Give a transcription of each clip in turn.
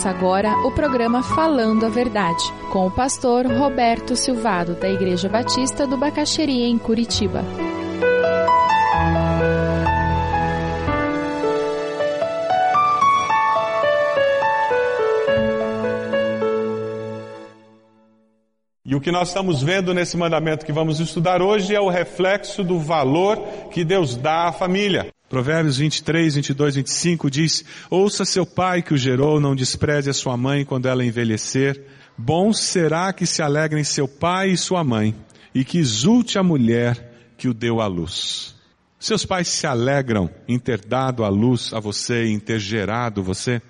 Começa agora o programa Falando a Verdade, com o pastor Roberto Silvado, da Igreja Batista do Bacaxeria, em Curitiba. E o que nós estamos vendo nesse mandamento que vamos estudar hoje é o reflexo do valor que Deus dá à família. Provérbios 23, 22, 25 diz, ouça seu pai que o gerou, não despreze a sua mãe quando ela envelhecer. Bom será que se alegrem seu pai e sua mãe, e que exulte a mulher que o deu à luz. Seus pais se alegram em ter dado a luz a você, em ter gerado você.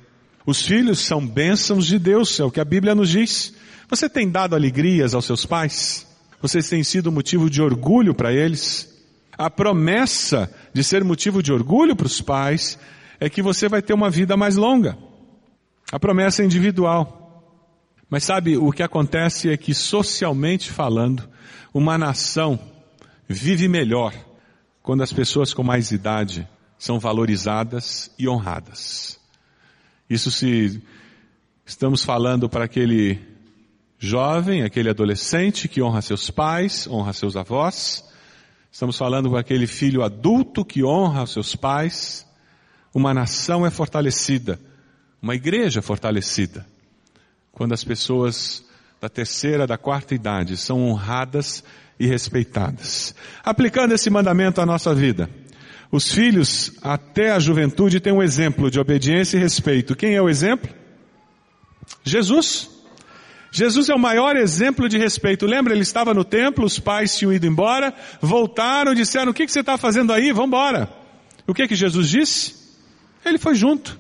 Os filhos são bênçãos de Deus, é o que a Bíblia nos diz. Você tem dado alegrias aos seus pais? Vocês têm sido motivo de orgulho para eles? A promessa de ser motivo de orgulho para os pais é que você vai ter uma vida mais longa. A promessa é individual. Mas sabe, o que acontece é que socialmente falando, uma nação vive melhor quando as pessoas com mais idade são valorizadas e honradas. Isso se estamos falando para aquele jovem, aquele adolescente que honra seus pais, honra seus avós. Estamos falando com aquele filho adulto que honra seus pais. Uma nação é fortalecida, uma igreja fortalecida, quando as pessoas da terceira, da quarta idade são honradas e respeitadas. Aplicando esse mandamento à nossa vida, os filhos até a juventude têm um exemplo de obediência e respeito. Quem é o exemplo? Jesus. Jesus é o maior exemplo de respeito. Lembra, ele estava no templo, os pais tinham ido embora, voltaram, disseram, o que, que você está fazendo aí? Vamos embora. O que que Jesus disse? Ele foi junto.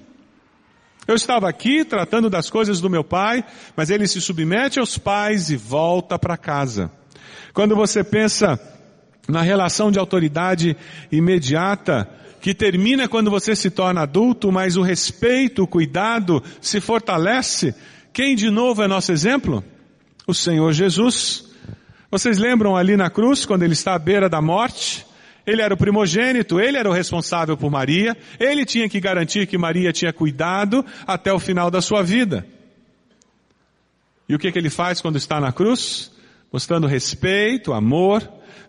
Eu estava aqui tratando das coisas do meu pai, mas ele se submete aos pais e volta para casa. Quando você pensa na relação de autoridade imediata, que termina quando você se torna adulto, mas o respeito, o cuidado se fortalece, quem de novo é nosso exemplo? O Senhor Jesus. Vocês lembram ali na cruz, quando ele está à beira da morte? Ele era o primogênito, ele era o responsável por Maria, ele tinha que garantir que Maria tinha cuidado até o final da sua vida. E o que, que ele faz quando está na cruz? Mostrando respeito, amor,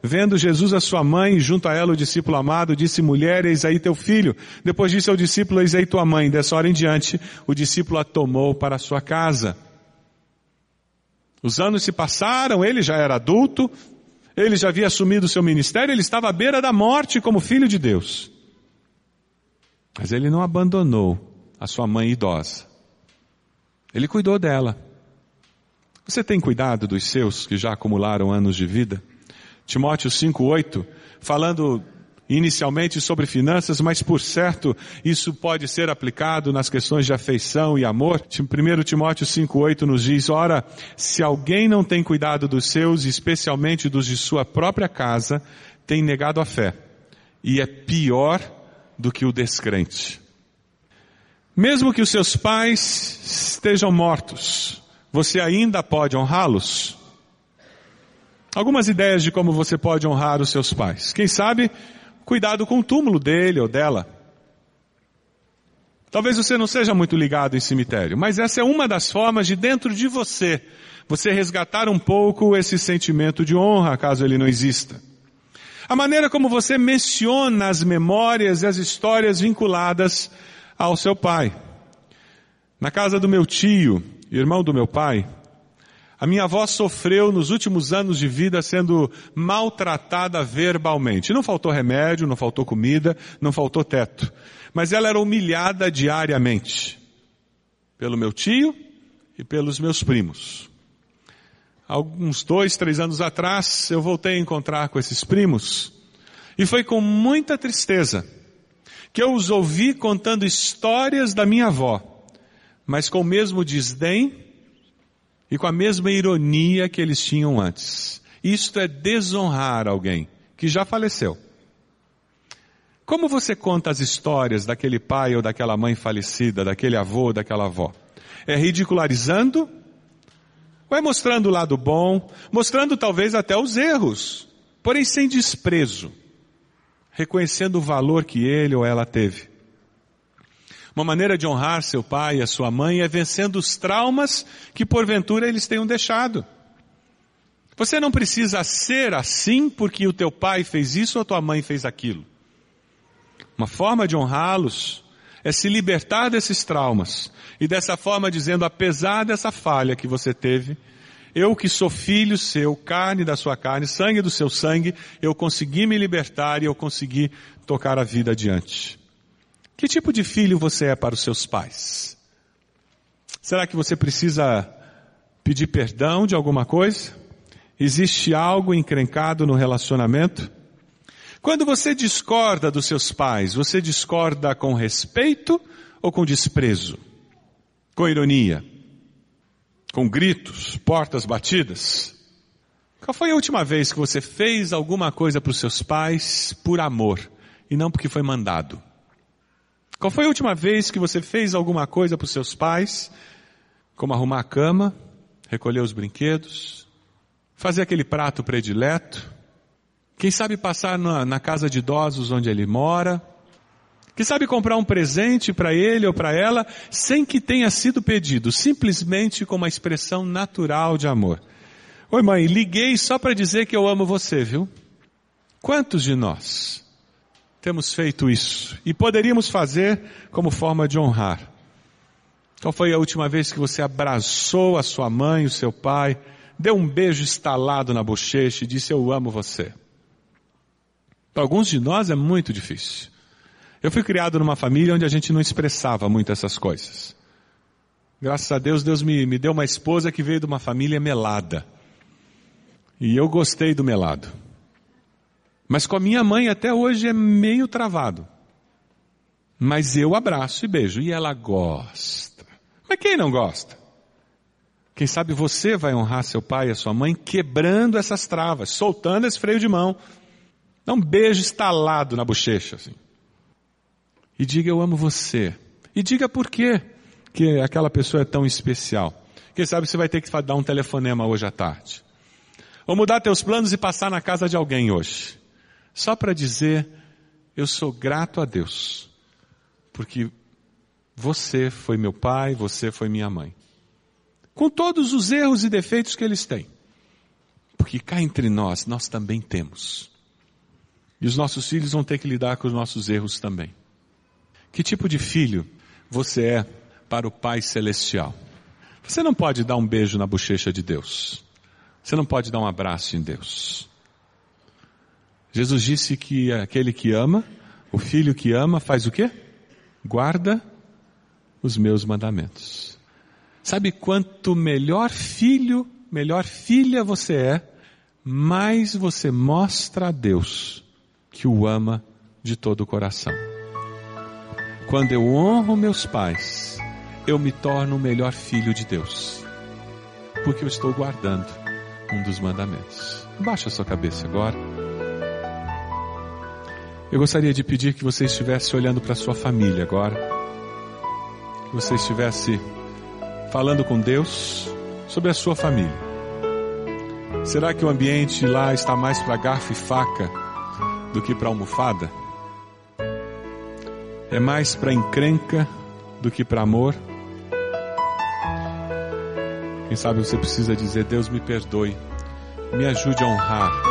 Vendo Jesus a sua mãe, junto a ela o discípulo amado, disse, mulher, eis aí teu filho. Depois disse ao discípulo, eis aí tua mãe. Dessa hora em diante, o discípulo a tomou para sua casa. Os anos se passaram, ele já era adulto, ele já havia assumido o seu ministério, ele estava à beira da morte como filho de Deus. Mas ele não abandonou a sua mãe idosa. Ele cuidou dela. Você tem cuidado dos seus que já acumularam anos de vida? Timóteo 5:8, falando inicialmente sobre finanças, mas por certo isso pode ser aplicado nas questões de afeição e amor. 1 Timóteo 5:8 nos diz: "Ora, se alguém não tem cuidado dos seus, especialmente dos de sua própria casa, tem negado a fé, e é pior do que o descrente." Mesmo que os seus pais estejam mortos, você ainda pode honrá-los? Algumas ideias de como você pode honrar os seus pais. Quem sabe, cuidado com o túmulo dele ou dela. Talvez você não seja muito ligado em cemitério, mas essa é uma das formas de dentro de você, você resgatar um pouco esse sentimento de honra, caso ele não exista. A maneira como você menciona as memórias e as histórias vinculadas ao seu pai. Na casa do meu tio, irmão do meu pai, a minha avó sofreu nos últimos anos de vida sendo maltratada verbalmente. Não faltou remédio, não faltou comida, não faltou teto. Mas ela era humilhada diariamente. Pelo meu tio e pelos meus primos. Alguns dois, três anos atrás, eu voltei a encontrar com esses primos. E foi com muita tristeza que eu os ouvi contando histórias da minha avó, mas com o mesmo desdém e com a mesma ironia que eles tinham antes. Isto é desonrar alguém que já faleceu. Como você conta as histórias daquele pai ou daquela mãe falecida, daquele avô ou daquela avó? É ridicularizando? Ou é mostrando o lado bom, mostrando talvez até os erros, porém sem desprezo, reconhecendo o valor que ele ou ela teve? Uma maneira de honrar seu pai e a sua mãe é vencendo os traumas que porventura eles tenham deixado. Você não precisa ser assim porque o teu pai fez isso ou a tua mãe fez aquilo. Uma forma de honrá-los é se libertar desses traumas e dessa forma dizendo, apesar dessa falha que você teve, eu que sou filho seu, carne da sua carne, sangue do seu sangue, eu consegui me libertar e eu consegui tocar a vida adiante. Que tipo de filho você é para os seus pais? Será que você precisa pedir perdão de alguma coisa? Existe algo encrencado no relacionamento? Quando você discorda dos seus pais, você discorda com respeito ou com desprezo? Com ironia? Com gritos, portas batidas? Qual foi a última vez que você fez alguma coisa para os seus pais por amor e não porque foi mandado? Qual foi a última vez que você fez alguma coisa para os seus pais, como arrumar a cama, recolher os brinquedos, fazer aquele prato predileto, quem sabe passar na, na casa de idosos onde ele mora, quem sabe comprar um presente para ele ou para ela sem que tenha sido pedido, simplesmente com uma expressão natural de amor. Oi mãe, liguei só para dizer que eu amo você, viu? Quantos de nós temos feito isso e poderíamos fazer como forma de honrar? Qual foi a última vez que você abraçou a sua mãe, o seu pai, deu um beijo estalado na bochecha e disse eu amo você. Para alguns de nós é muito difícil. Eu fui criado numa família onde a gente não expressava muito essas coisas. Graças a Deus, Deus me, me deu uma esposa que veio de uma família melada. E eu gostei do melado. Mas com a minha mãe até hoje é meio travado. Mas eu abraço e beijo. E ela gosta. Mas quem não gosta? Quem sabe você vai honrar seu pai e a sua mãe quebrando essas travas, soltando esse freio de mão. Dá um beijo estalado na bochecha, assim. E diga eu amo você. E diga por quê que aquela pessoa é tão especial. Quem sabe você vai ter que dar um telefonema hoje à tarde. Ou mudar teus planos e passar na casa de alguém hoje. Só para dizer, eu sou grato a Deus. Porque você foi meu pai, você foi minha mãe com todos os erros e defeitos que eles têm. Porque cá entre nós, nós também temos. E os nossos filhos vão ter que lidar com os nossos erros também. Que tipo de filho você é para o Pai Celestial? Você não pode dar um beijo na bochecha de Deus. Você não pode dar um abraço em Deus. Jesus disse que aquele que ama, o filho que ama, faz o quê? Guarda os meus mandamentos. Sabe quanto melhor filho, melhor filha você é, mais você mostra a Deus que o ama de todo o coração. Quando eu honro meus pais, eu me torno o melhor filho de Deus, porque eu estou guardando um dos mandamentos. Baixa sua cabeça agora. Eu gostaria de pedir que você estivesse olhando para sua família agora. Que você estivesse falando com Deus sobre a sua família. Será que o ambiente lá está mais para garfo e faca do que para almofada? É mais para encrenca do que para amor? Quem sabe você precisa dizer: Deus me perdoe, me ajude a honrar